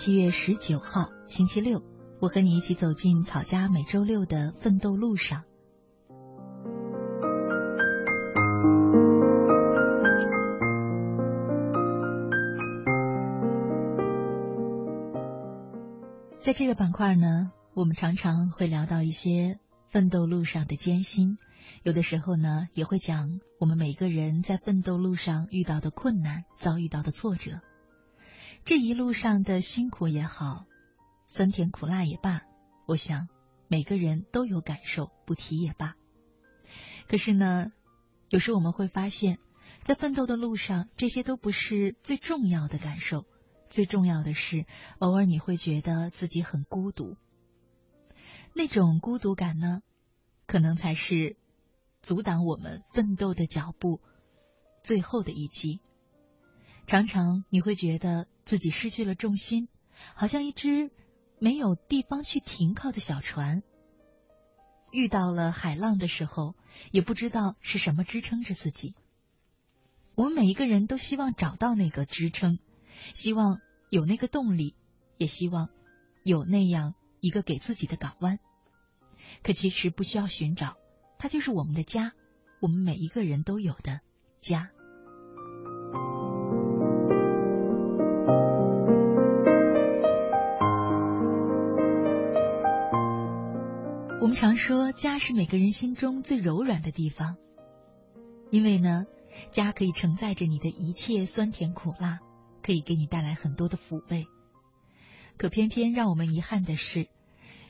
七月十九号，星期六，我和你一起走进草家每周六的奋斗路上。在这个板块呢，我们常常会聊到一些奋斗路上的艰辛，有的时候呢，也会讲我们每个人在奋斗路上遇到的困难、遭遇到的挫折。这一路上的辛苦也好，酸甜苦辣也罢，我想每个人都有感受，不提也罢。可是呢，有时我们会发现，在奋斗的路上，这些都不是最重要的感受。最重要的是，偶尔你会觉得自己很孤独。那种孤独感呢，可能才是阻挡我们奋斗的脚步最后的一击。常常你会觉得自己失去了重心，好像一只没有地方去停靠的小船。遇到了海浪的时候，也不知道是什么支撑着自己。我们每一个人都希望找到那个支撑，希望有那个动力，也希望有那样一个给自己的港湾。可其实不需要寻找，它就是我们的家，我们每一个人都有的家。我们常说，家是每个人心中最柔软的地方，因为呢，家可以承载着你的一切酸甜苦辣，可以给你带来很多的抚慰。可偏偏让我们遗憾的是，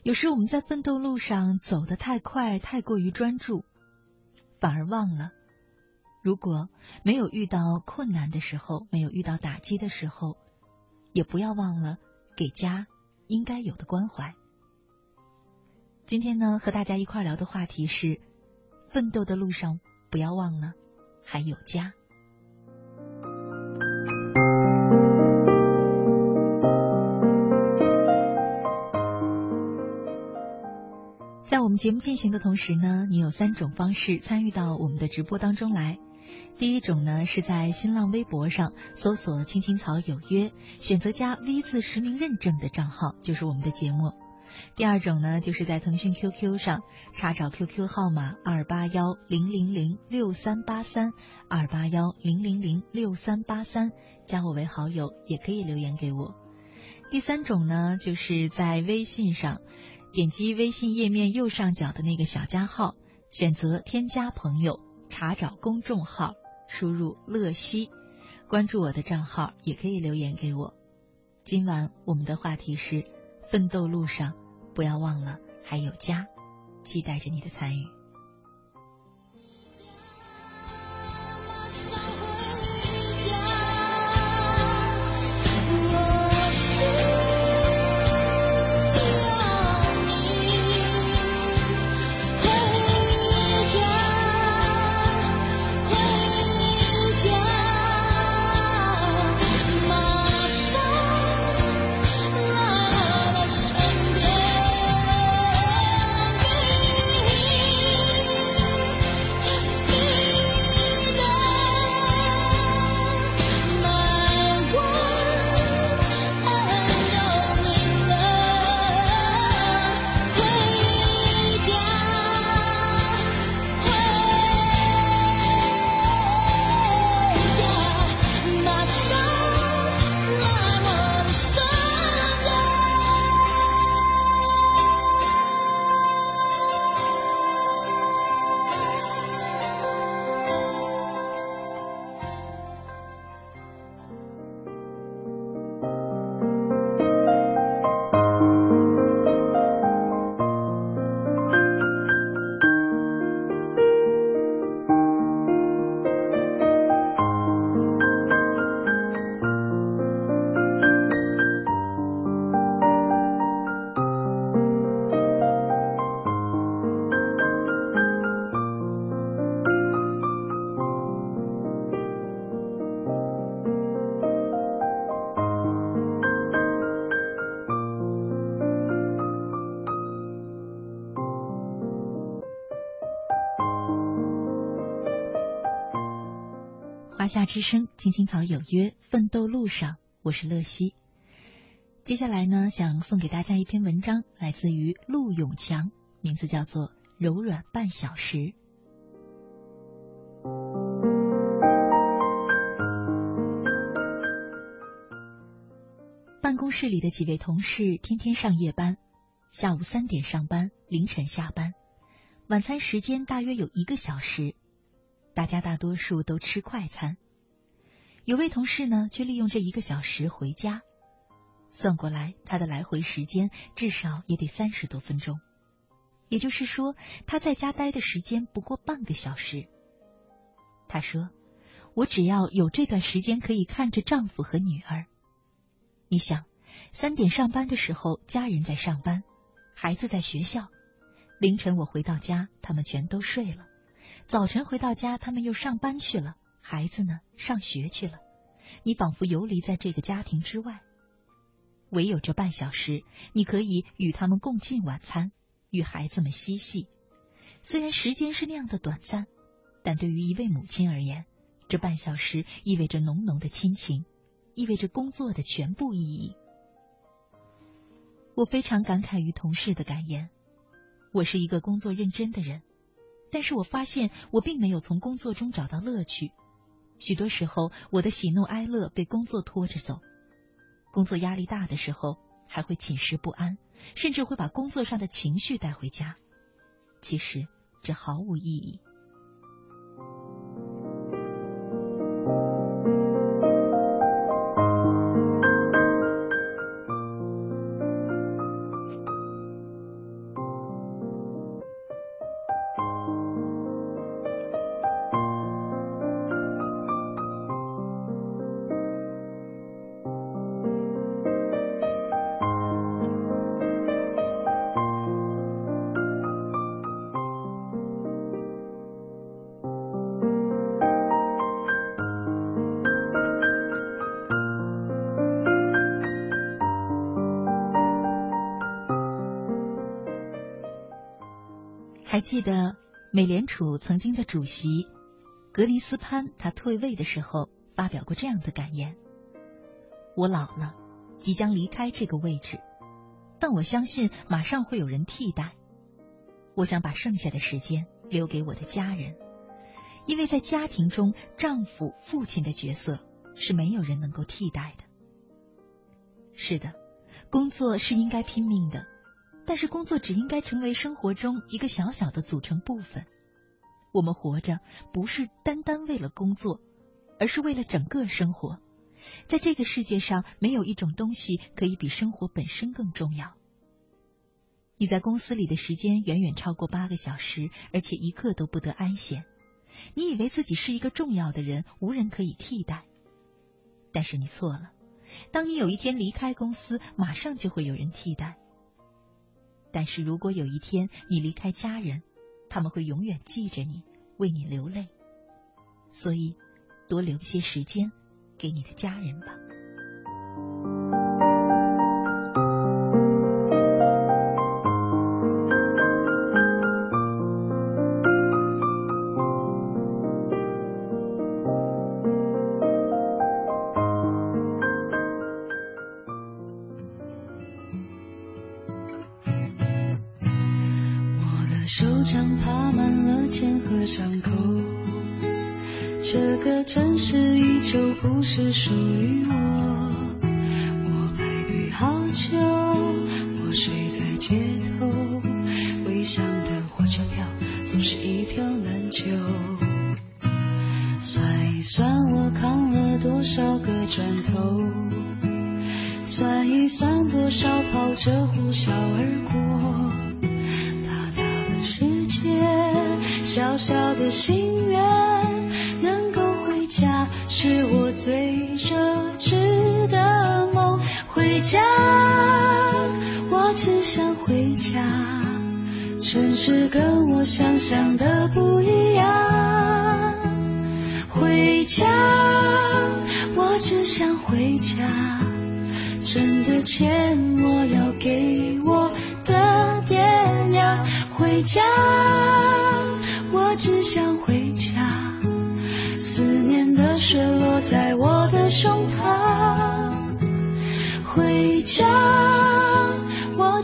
有时我们在奋斗路上走得太快，太过于专注，反而忘了，如果没有遇到困难的时候，没有遇到打击的时候，也不要忘了给家应该有的关怀。今天呢，和大家一块聊的话题是：奋斗的路上，不要忘了还有家。在我们节目进行的同时呢，你有三种方式参与到我们的直播当中来。第一种呢，是在新浪微博上搜索“青青草有约”，选择加 V 字实名认证的账号，就是我们的节目。第二种呢，就是在腾讯 QQ 上查找 QQ 号码二八幺零零零六三八三二八幺零零零六三八三，加我为好友，也可以留言给我。第三种呢，就是在微信上点击微信页面右上角的那个小加号，选择添加朋友，查找公众号，输入“乐西”，关注我的账号，也可以留言给我。今晚我们的话题是奋斗路上，不要忘了还有家，期待着你的参与。夏之声，青青草有约，奋斗路上，我是乐西。接下来呢，想送给大家一篇文章，来自于陆永强，名字叫做《柔软半小时》。办公室里的几位同事天天上夜班，下午三点上班，凌晨下班，晚餐时间大约有一个小时。大家大多数都吃快餐，有位同事呢，却利用这一个小时回家，算过来他的来回时间至少也得三十多分钟，也就是说他在家待的时间不过半个小时。他说：“我只要有这段时间可以看着丈夫和女儿。”你想，三点上班的时候，家人在上班，孩子在学校，凌晨我回到家，他们全都睡了。早晨回到家，他们又上班去了，孩子呢上学去了，你仿佛游离在这个家庭之外。唯有这半小时，你可以与他们共进晚餐，与孩子们嬉戏。虽然时间是那样的短暂，但对于一位母亲而言，这半小时意味着浓浓的亲情，意味着工作的全部意义。我非常感慨于同事的感言。我是一个工作认真的人。但是我发现，我并没有从工作中找到乐趣。许多时候，我的喜怒哀乐被工作拖着走。工作压力大的时候，还会寝食不安，甚至会把工作上的情绪带回家。其实，这毫无意义。记得美联储曾经的主席格林斯潘，他退位的时候发表过这样的感言：“我老了，即将离开这个位置，但我相信马上会有人替代。我想把剩下的时间留给我的家人，因为在家庭中，丈夫、父亲的角色是没有人能够替代的。是的，工作是应该拼命的。”但是工作只应该成为生活中一个小小的组成部分。我们活着不是单单为了工作，而是为了整个生活。在这个世界上，没有一种东西可以比生活本身更重要。你在公司里的时间远远超过八个小时，而且一刻都不得安闲。你以为自己是一个重要的人，无人可以替代，但是你错了。当你有一天离开公司，马上就会有人替代。但是如果有一天你离开家人，他们会永远记着你，为你流泪。所以，多留一些时间给你的家人吧。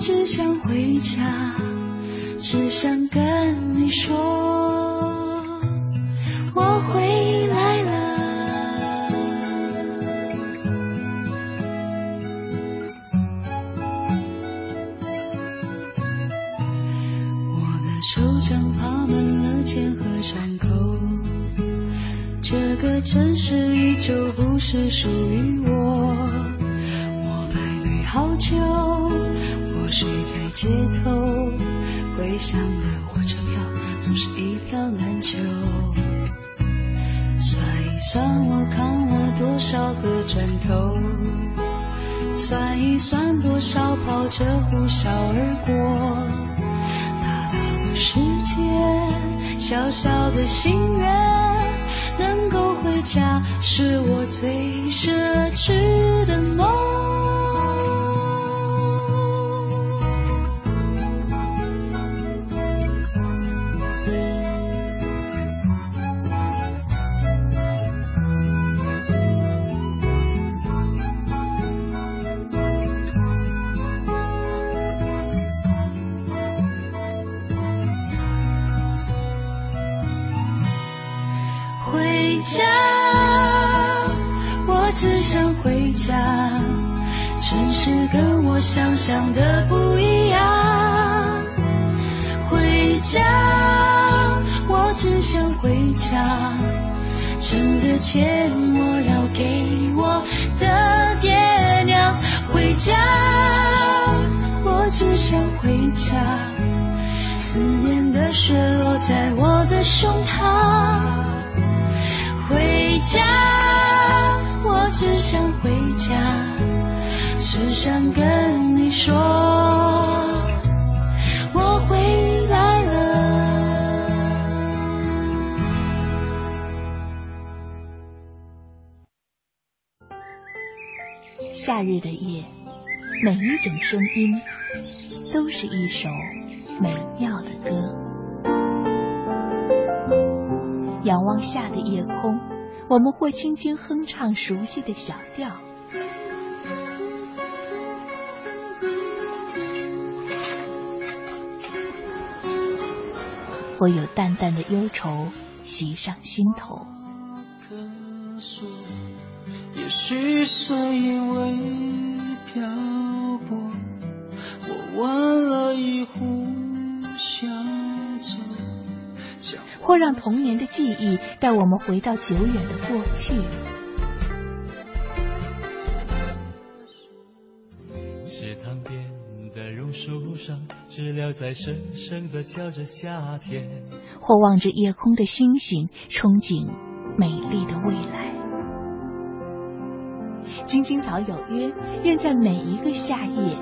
只想回家，只想跟你说，我回来了。我的手掌爬满了茧和伤口。这个城市依旧不是属于我，我排队好久，我睡在街头，归乡的火车票总是一票难求。算一算我扛了多少个砖头，算一算多少跑车呼啸而过，大大的世界，小小的心愿。能够回家是我最奢侈的梦。想象的不一样，回家，我只想回家，挣的钱我要给我的爹娘，回家，我只想回家，思念的雪落在我的胸膛，回家，我只想回家。只想跟说，我回来了。夏日的夜，每一种声音都是一首美妙的歌。仰望夏的夜空，我们会轻轻哼唱熟悉的小调。会有淡淡的忧愁袭上心头。也许是因为漂泊，我换了一壶香酒，或让童年的记忆带我们回到久远的过去。知了在深深的叫着夏天。或望着夜空的星星，憧憬美丽的未来。青青草有约，愿在每一个夏夜，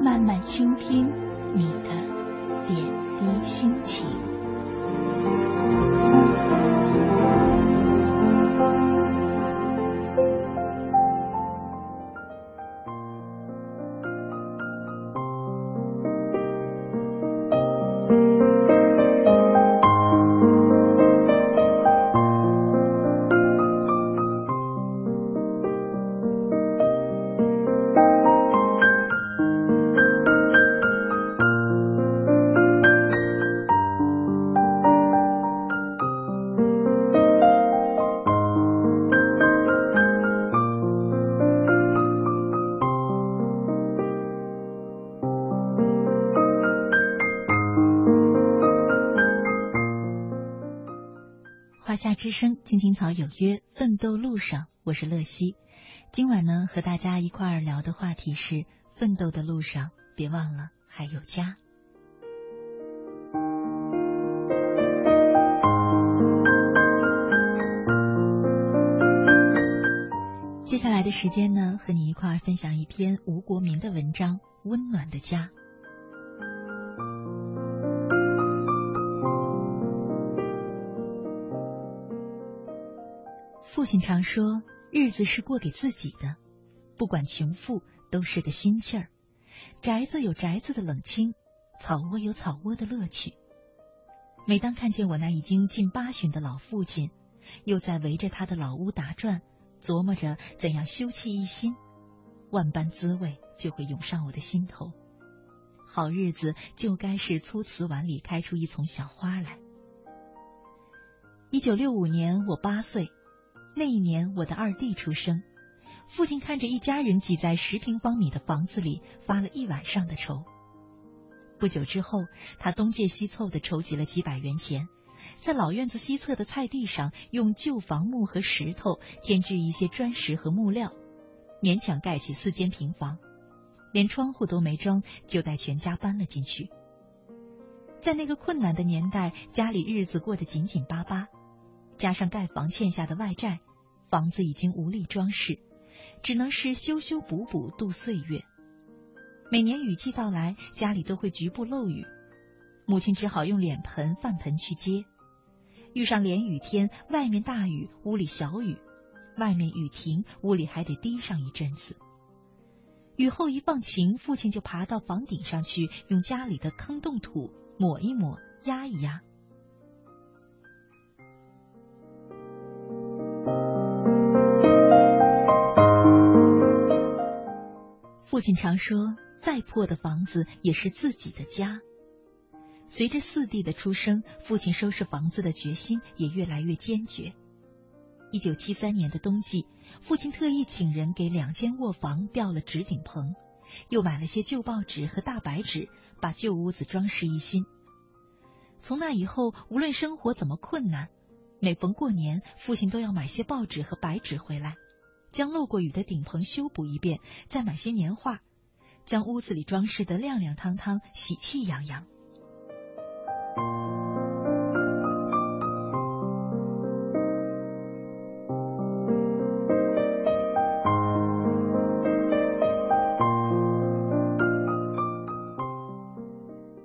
慢慢倾听你的点滴心情。之有约，奋斗路上，我是乐西。今晚呢，和大家一块儿聊的话题是奋斗的路上，别忘了还有家。接下来的时间呢，和你一块分享一篇吴国明的文章《温暖的家》。亲常说，日子是过给自己的，不管穷富，都是个心气儿。宅子有宅子的冷清，草窝有草窝的乐趣。每当看见我那已经近八旬的老父亲，又在围着他的老屋打转，琢磨着怎样休憩一新，万般滋味就会涌上我的心头。好日子就该是粗瓷碗里开出一丛小花来。一九六五年，我八岁。那一年，我的二弟出生，父亲看着一家人挤在十平方米的房子里，发了一晚上的愁。不久之后，他东借西凑的筹集了几百元钱，在老院子西侧的菜地上，用旧房木和石头添置一些砖石和木料，勉强盖起四间平房，连窗户都没装，就带全家搬了进去。在那个困难的年代，家里日子过得紧紧巴巴，加上盖房欠下的外债。房子已经无力装饰，只能是修修补补度岁月。每年雨季到来，家里都会局部漏雨，母亲只好用脸盆、饭盆去接。遇上连雨天，外面大雨，屋里小雨；外面雨停，屋里还得滴上一阵子。雨后一放晴，父亲就爬到房顶上去，用家里的坑洞土抹一抹，压一压。父亲常说：“再破的房子也是自己的家。”随着四弟的出生，父亲收拾房子的决心也越来越坚决。一九七三年的冬季，父亲特意请人给两间卧房吊了纸顶棚，又买了些旧报纸和大白纸，把旧屋子装饰一新。从那以后，无论生活怎么困难，每逢过年，父亲都要买些报纸和白纸回来。将漏过雨的顶棚修补一遍，再买些年画，将屋子里装饰得亮亮堂堂、喜气洋洋。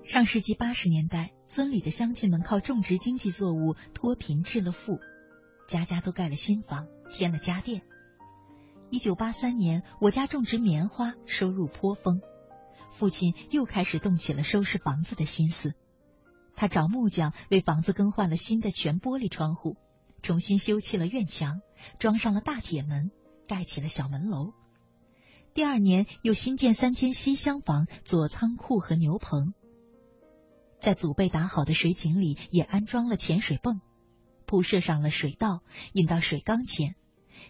上世纪八十年代，村里的乡亲们靠种植经济作物脱贫致了富，家家都盖了新房，添了家电。一九八三年，我家种植棉花，收入颇丰。父亲又开始动起了收拾房子的心思。他找木匠为房子更换了新的全玻璃窗户，重新修砌了院墙，装上了大铁门，盖起了小门楼。第二年，又新建三间西厢房，做仓库和牛棚。在祖辈打好的水井里，也安装了潜水泵，铺设上了水道，引到水缸前。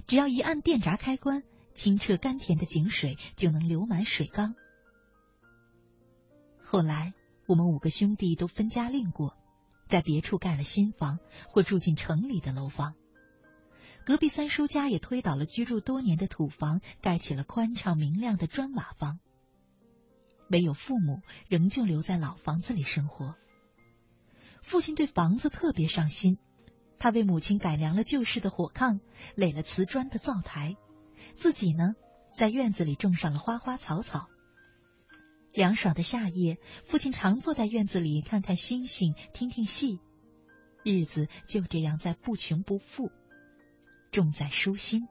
只要一按电闸开关，清澈甘甜的井水就能流满水缸。后来，我们五个兄弟都分家另过，在别处盖了新房，或住进城里的楼房。隔壁三叔家也推倒了居住多年的土房，盖起了宽敞明亮的砖瓦房。唯有父母仍旧留在老房子里生活。父亲对房子特别上心，他为母亲改良了旧式的火炕，垒了瓷砖的灶台，自己呢，在院子里种上了花花草草。凉爽的夏夜，父亲常坐在院子里看看星星，听听戏，日子就这样在不穷不富，重在舒心。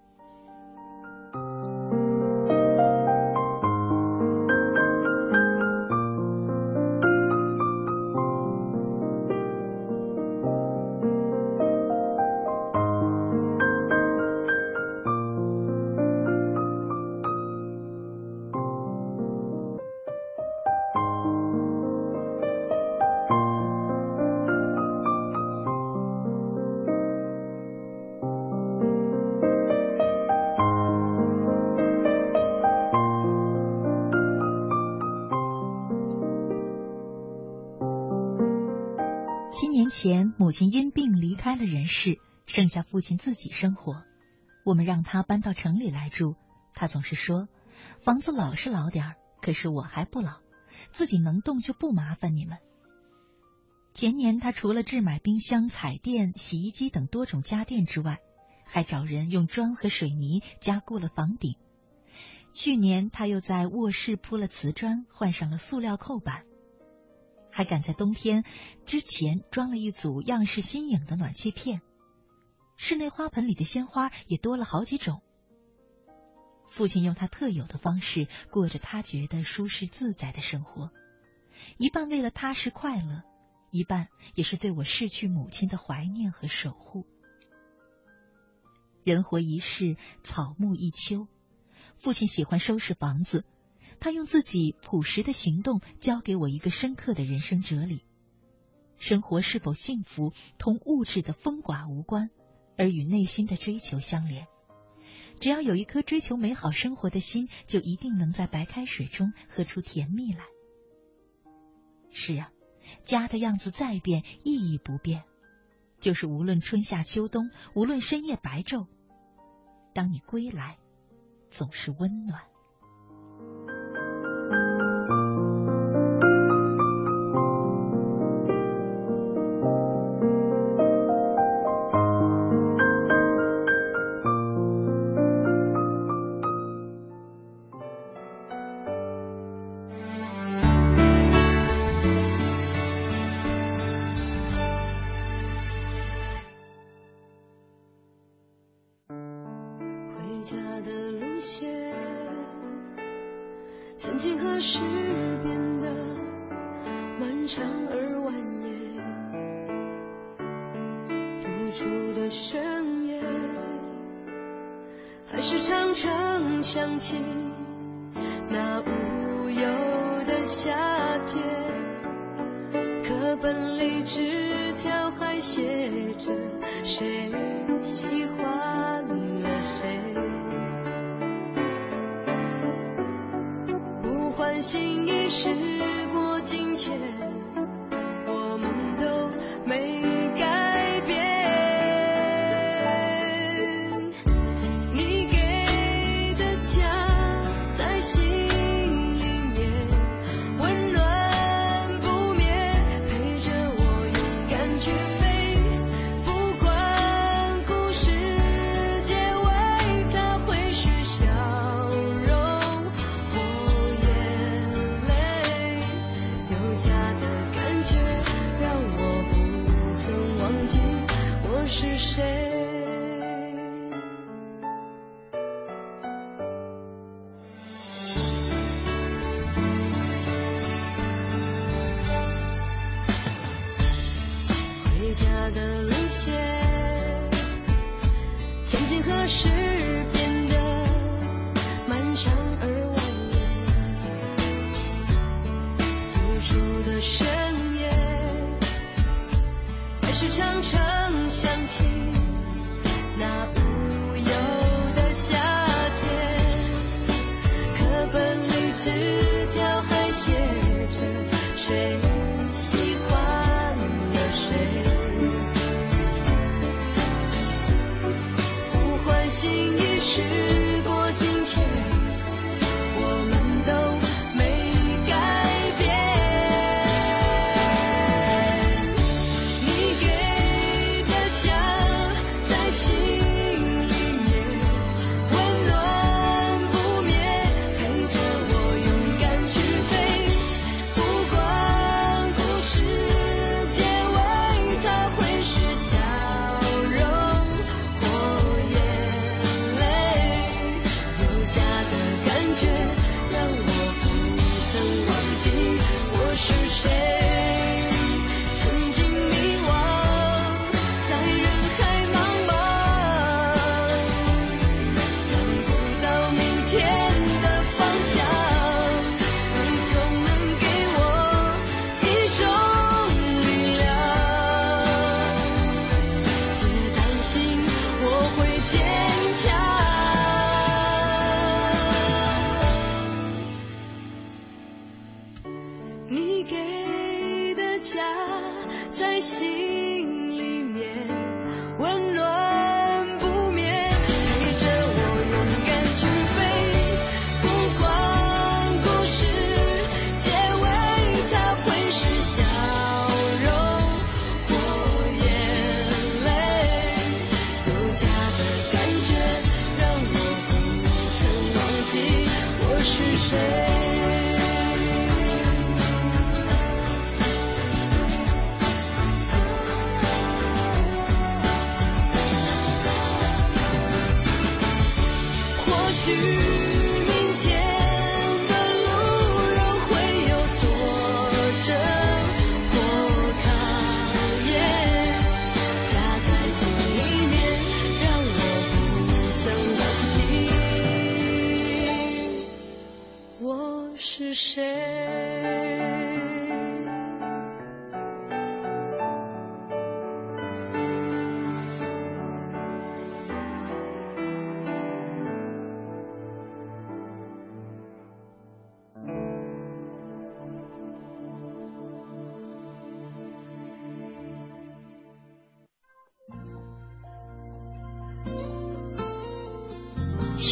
前母亲因病离开了人世，剩下父亲自己生活。我们让他搬到城里来住，他总是说：“房子老是老点儿，可是我还不老，自己能动就不麻烦你们。”前年他除了置买冰箱、彩电、洗衣机等多种家电之外，还找人用砖和水泥加固了房顶。去年他又在卧室铺了瓷砖，换上了塑料扣板。还赶在冬天之前装了一组样式新颖的暖气片，室内花盆里的鲜花也多了好几种。父亲用他特有的方式过着他觉得舒适自在的生活，一半为了踏实快乐，一半也是对我逝去母亲的怀念和守护。人活一世，草木一秋，父亲喜欢收拾房子。他用自己朴实的行动教给我一个深刻的人生哲理：生活是否幸福，同物质的丰寡无关，而与内心的追求相连。只要有一颗追求美好生活的心，就一定能在白开水中喝出甜蜜来。是啊，家的样子再变，意义不变，就是无论春夏秋冬，无论深夜白昼，当你归来，总是温暖。是长城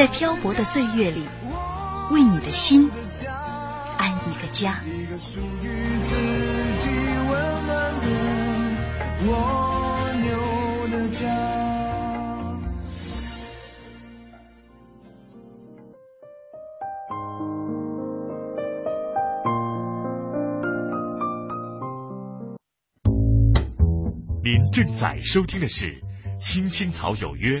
在漂泊的岁月里，为你的心安一个家。您正在收听的是《青青草有约》。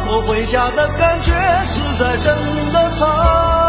我回家的感觉实在真的太。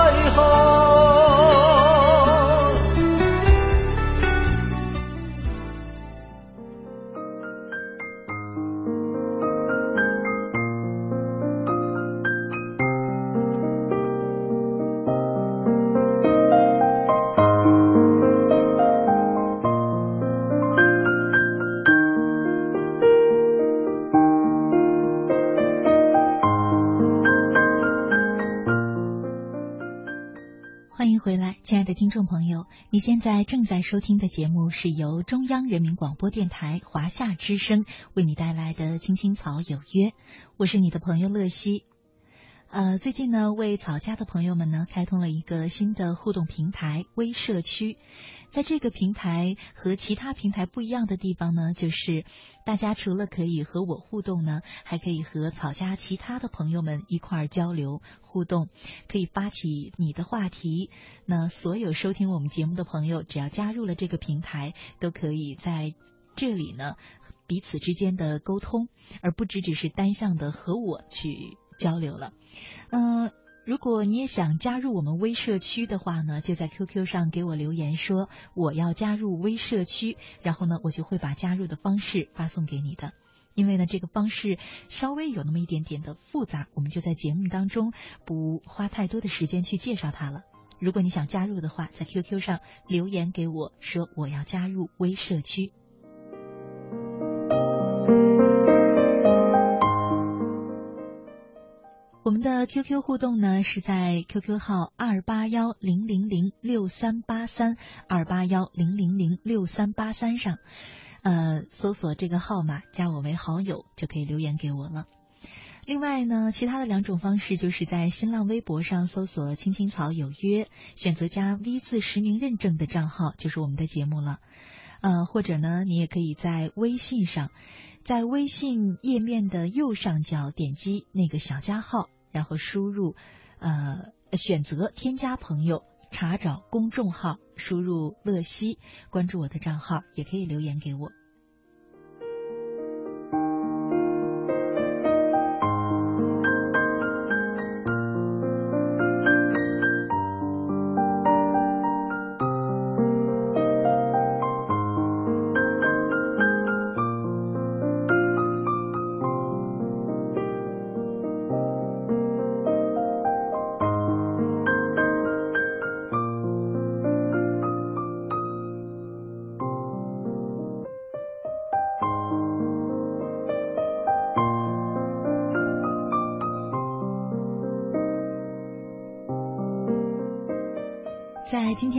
现在正在收听的节目是由中央人民广播电台华夏之声为你带来的《青青草有约》，我是你的朋友乐西。呃，最近呢，为草家的朋友们呢，开通了一个新的互动平台——微社区。在这个平台和其他平台不一样的地方呢，就是大家除了可以和我互动呢，还可以和草家其他的朋友们一块儿交流互动，可以发起你的话题。那所有收听我们节目的朋友，只要加入了这个平台，都可以在这里呢彼此之间的沟通，而不只只是单向的和我去。交流了，嗯，如果你也想加入我们微社区的话呢，就在 QQ 上给我留言说我要加入微社区，然后呢，我就会把加入的方式发送给你的。因为呢，这个方式稍微有那么一点点的复杂，我们就在节目当中不花太多的时间去介绍它了。如果你想加入的话，在 QQ 上留言给我说我要加入微社区。我们的 QQ 互动呢，是在 QQ 号二八幺零零零六三八三二八幺零零零六三八三上，呃，搜索这个号码加我为好友，就可以留言给我了。另外呢，其他的两种方式就是在新浪微博上搜索“青青草有约”，选择加 V 字实名认证的账号，就是我们的节目了。呃，或者呢，你也可以在微信上。在微信页面的右上角点击那个小加号，然后输入呃选择添加朋友，查找公众号，输入乐西，关注我的账号，也可以留言给我。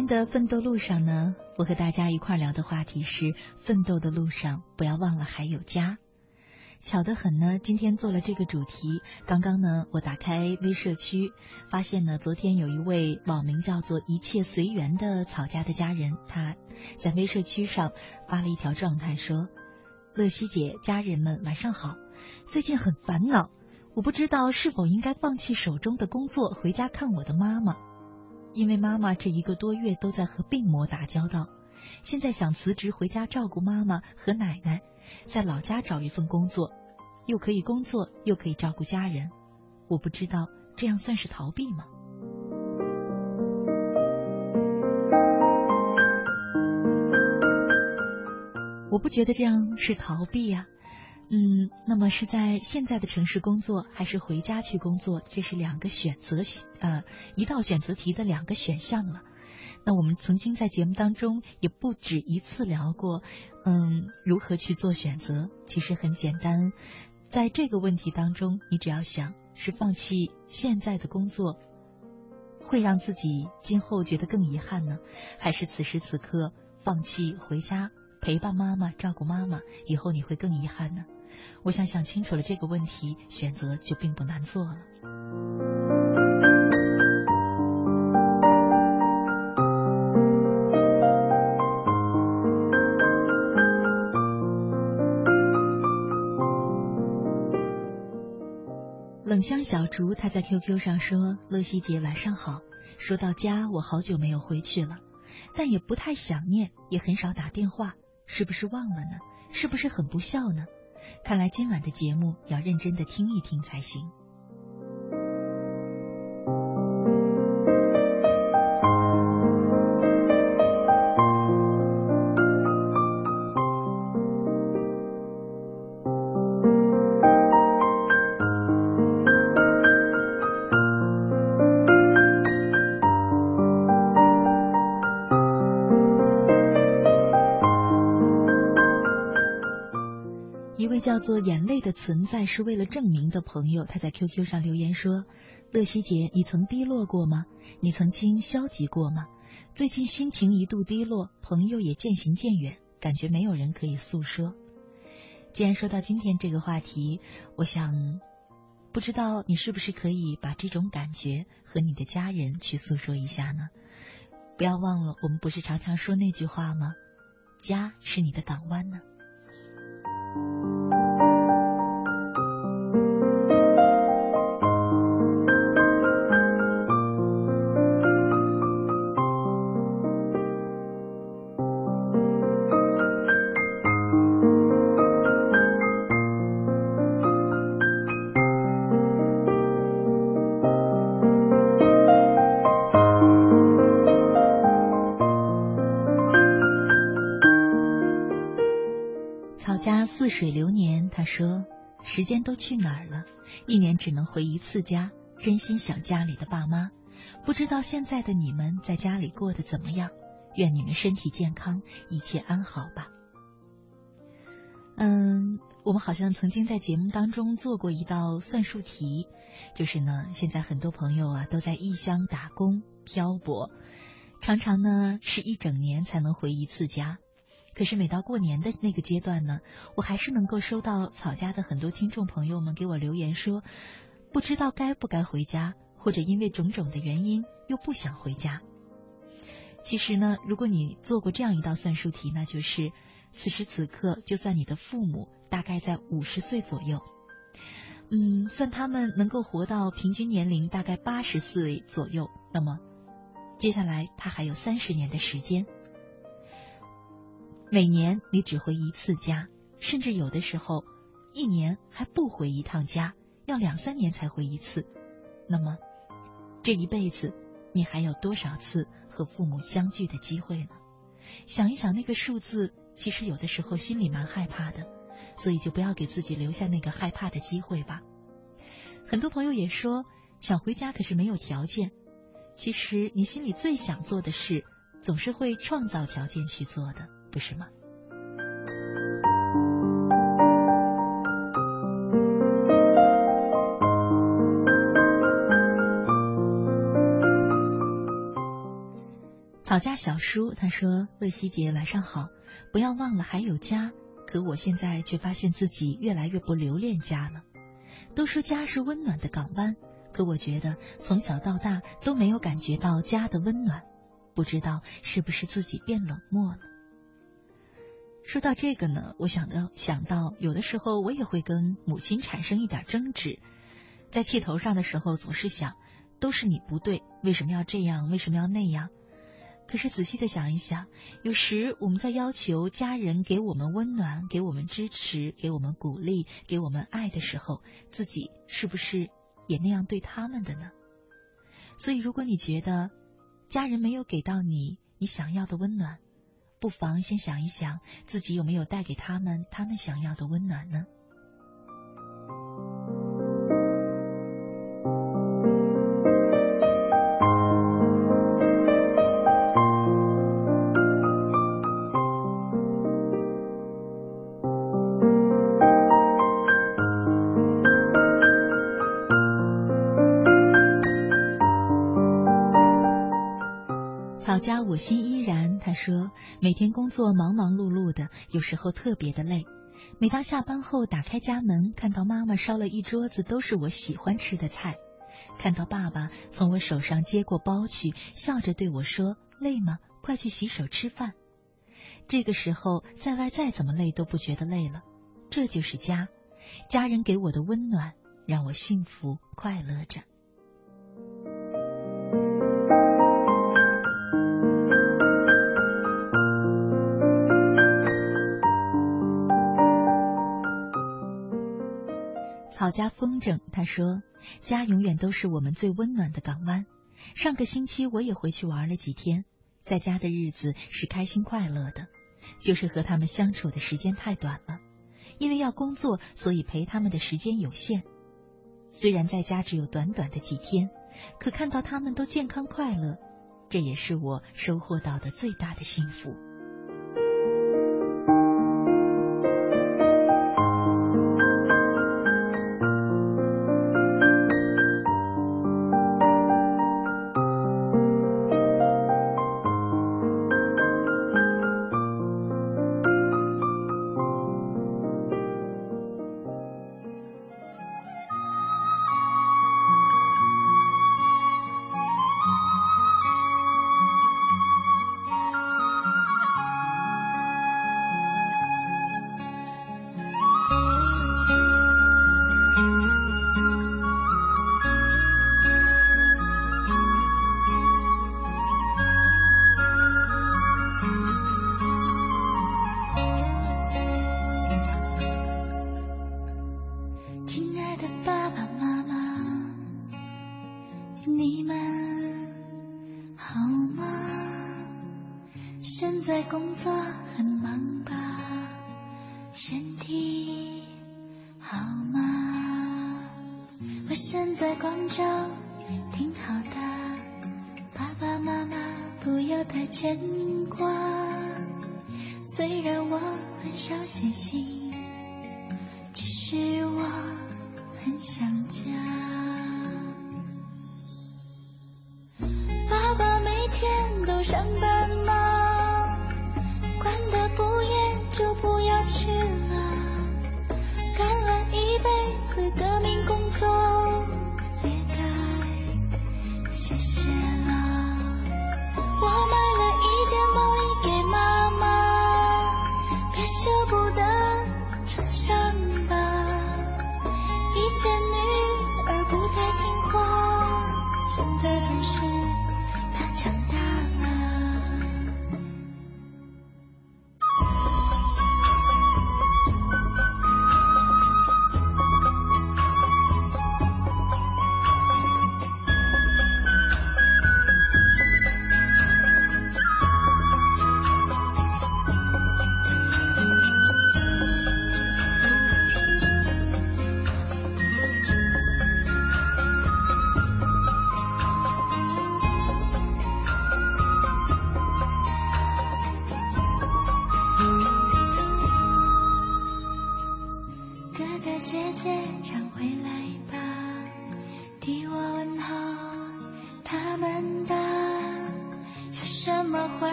天的奋斗路上呢，我和大家一块聊的话题是：奋斗的路上不要忘了还有家。巧得很呢，今天做了这个主题。刚刚呢，我打开微社区，发现呢，昨天有一位网名叫做“一切随缘”的草家的家人，他在微社区上发了一条状态，说：“乐西姐，家人们晚上好，最近很烦恼，我不知道是否应该放弃手中的工作，回家看我的妈妈。”因为妈妈这一个多月都在和病魔打交道，现在想辞职回家照顾妈妈和奶奶，在老家找一份工作，又可以工作又可以照顾家人。我不知道这样算是逃避吗？我不觉得这样是逃避呀。嗯，那么是在现在的城市工作，还是回家去工作？这是两个选择，呃，一道选择题的两个选项了。那我们曾经在节目当中也不止一次聊过，嗯，如何去做选择？其实很简单，在这个问题当中，你只要想是放弃现在的工作，会让自己今后觉得更遗憾呢，还是此时此刻放弃回家陪伴妈妈、照顾妈妈，以后你会更遗憾呢？我想想清楚了这个问题，选择就并不难做了。冷香小竹他在 QQ 上说：“乐西姐晚上好。说到家，我好久没有回去了，但也不太想念，也很少打电话，是不是忘了呢？是不是很不孝呢？”看来今晚的节目要认真的听一听才行。做眼泪的存在是为了证明的朋友，他在 QQ 上留言说：“乐西姐，你曾低落过吗？你曾经消极过吗？最近心情一度低落，朋友也渐行渐远，感觉没有人可以诉说。既然说到今天这个话题，我想不知道你是不是可以把这种感觉和你的家人去诉说一下呢？不要忘了，我们不是常常说那句话吗？家是你的港湾呢。水流年，他说：“时间都去哪儿了？一年只能回一次家，真心想家里的爸妈。不知道现在的你们在家里过得怎么样？愿你们身体健康，一切安好吧。”嗯，我们好像曾经在节目当中做过一道算术题，就是呢，现在很多朋友啊都在异乡打工漂泊，常常呢是一整年才能回一次家。可是每到过年的那个阶段呢，我还是能够收到草家的很多听众朋友们给我留言说，不知道该不该回家，或者因为种种的原因又不想回家。其实呢，如果你做过这样一道算术题，那就是此时此刻，就算你的父母大概在五十岁左右，嗯，算他们能够活到平均年龄大概八十岁左右，那么接下来他还有三十年的时间。每年你只回一次家，甚至有的时候一年还不回一趟家，要两三年才回一次。那么这一辈子你还有多少次和父母相聚的机会呢？想一想那个数字，其实有的时候心里蛮害怕的，所以就不要给自己留下那个害怕的机会吧。很多朋友也说想回家，可是没有条件。其实你心里最想做的事，总是会创造条件去做的。不是吗？草家小叔他说：“乐西姐晚上好，不要忘了还有家。可我现在却发现自己越来越不留恋家了。都说家是温暖的港湾，可我觉得从小到大都没有感觉到家的温暖。不知道是不是自己变冷漠了？”说到这个呢，我想到想到有的时候我也会跟母亲产生一点争执，在气头上的时候总是想，都是你不对，为什么要这样，为什么要那样？可是仔细的想一想，有时我们在要求家人给我们温暖、给我们支持、给我们鼓励、给我们爱的时候，自己是不是也那样对他们的呢？所以，如果你觉得家人没有给到你你想要的温暖，不妨先想一想，自己有没有带给他们他们想要的温暖呢？每天工作忙忙碌碌的，有时候特别的累。每当下班后打开家门，看到妈妈烧了一桌子都是我喜欢吃的菜，看到爸爸从我手上接过包去，笑着对我说：“累吗？快去洗手吃饭。”这个时候，在外再怎么累都不觉得累了。这就是家，家人给我的温暖，让我幸福快乐着。草家风筝，他说：“家永远都是我们最温暖的港湾。上个星期我也回去玩了几天，在家的日子是开心快乐的，就是和他们相处的时间太短了，因为要工作，所以陪他们的时间有限。虽然在家只有短短的几天，可看到他们都健康快乐，这也是我收获到的最大的幸福。”的牵挂。虽然我很少写信，只是我很想家。爸爸每天都上班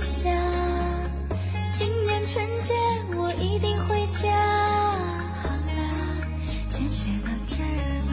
下。今年春节我一定回家。好了，先写到这儿吧。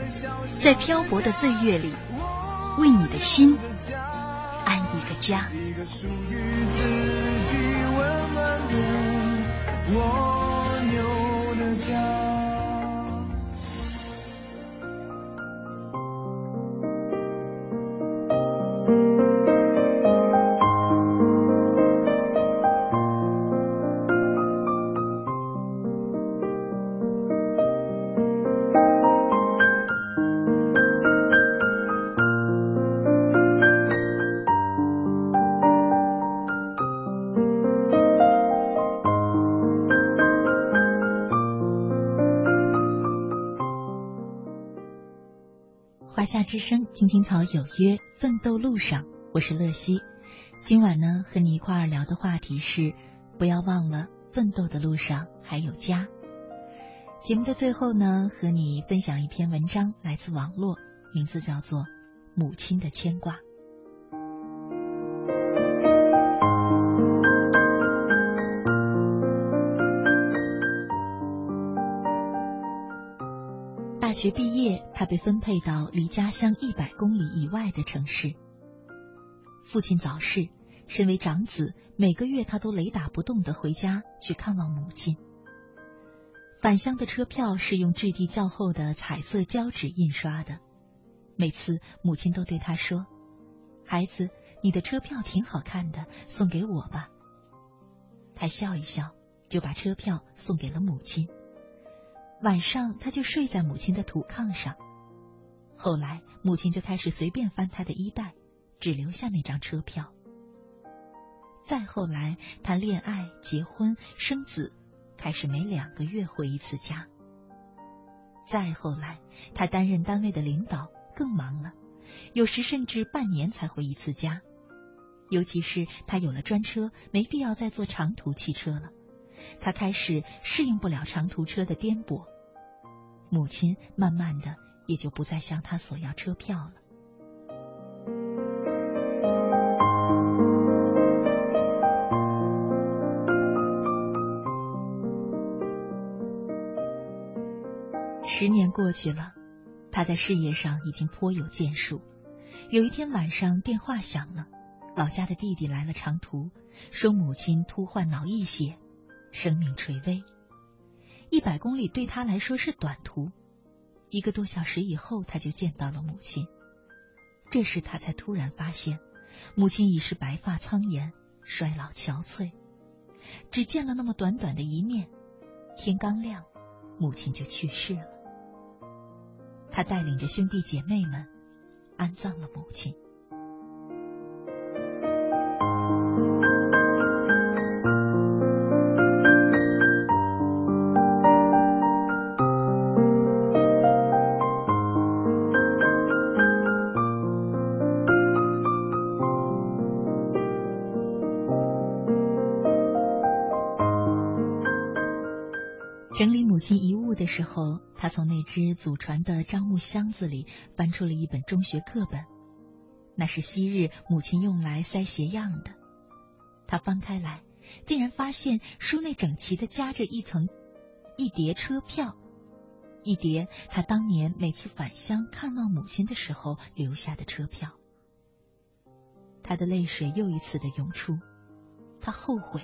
在漂泊的岁月里，为你的心安一个家。一个属于自己温暖的我青青草有约，奋斗路上，我是乐西。今晚呢，和你一块儿聊的话题是，不要忘了，奋斗的路上还有家。节目的最后呢，和你分享一篇文章，来自网络，名字叫做《母亲的牵挂》。学毕业，他被分配到离家乡一百公里以外的城市。父亲早逝，身为长子，每个月他都雷打不动的回家去看望母亲。返乡的车票是用质地较厚的彩色胶纸印刷的，每次母亲都对他说：“孩子，你的车票挺好看的，送给我吧。”他笑一笑，就把车票送给了母亲。晚上，他就睡在母亲的土炕上。后来，母亲就开始随便翻他的衣袋，只留下那张车票。再后来，谈恋爱、结婚、生子。开始每两个月回一次家。再后来，他担任单位的领导，更忙了，有时甚至半年才回一次家。尤其是他有了专车，没必要再坐长途汽车了，他开始适应不了长途车的颠簸。母亲慢慢的也就不再向他索要车票了。十年过去了，他在事业上已经颇有建树。有一天晚上，电话响了，老家的弟弟来了长途，说母亲突患脑溢血，生命垂危。一百公里对他来说是短途，一个多小时以后，他就见到了母亲。这时他才突然发现，母亲已是白发苍颜，衰老憔悴。只见了那么短短的一面，天刚亮，母亲就去世了。他带领着兄弟姐妹们安葬了母亲。整理母亲遗物的时候，他从那只祖传的樟木箱子里翻出了一本中学课本，那是昔日母亲用来塞鞋样的。他翻开来，竟然发现书内整齐的夹着一层一叠车票，一叠他当年每次返乡看望母亲的时候留下的车票。他的泪水又一次的涌出，他后悔。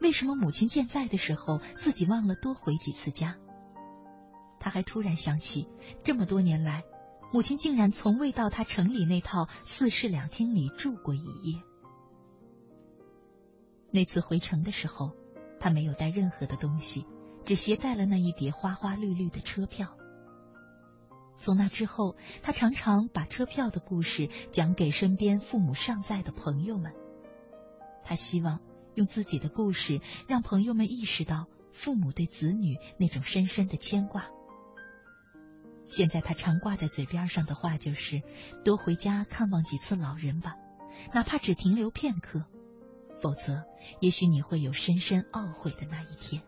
为什么母亲健在的时候，自己忘了多回几次家？他还突然想起，这么多年来，母亲竟然从未到他城里那套四室两厅里住过一夜。那次回城的时候，他没有带任何的东西，只携带了那一叠花花绿绿的车票。从那之后，他常常把车票的故事讲给身边父母尚在的朋友们。他希望。用自己的故事让朋友们意识到父母对子女那种深深的牵挂。现在他常挂在嘴边上的话就是：“多回家看望几次老人吧，哪怕只停留片刻，否则也许你会有深深懊悔的那一天。”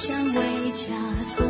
想为家。